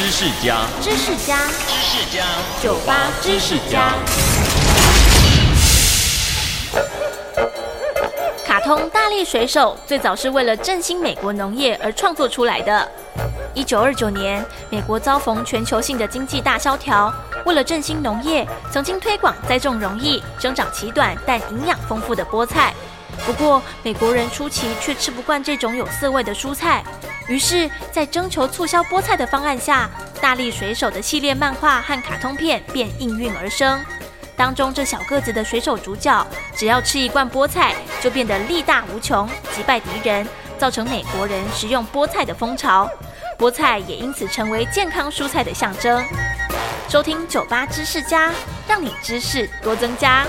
知识家，知识家，知识家，酒吧知识家。卡通《大力水手》最早是为了振兴美国农业而创作出来的。一九二九年，美国遭逢全球性的经济大萧条，为了振兴农业，曾经推广栽种容易、生长期短但营养丰富的菠菜。不过，美国人初期却吃不惯这种有涩味的蔬菜，于是，在征求促销菠菜的方案下，大力水手的系列漫画和卡通片便应运而生。当中这小个子的水手主角，只要吃一罐菠菜，就变得力大无穷，击败敌人，造成美国人食用菠菜的风潮。菠菜也因此成为健康蔬菜的象征。收听酒吧知识家，让你知识多增加。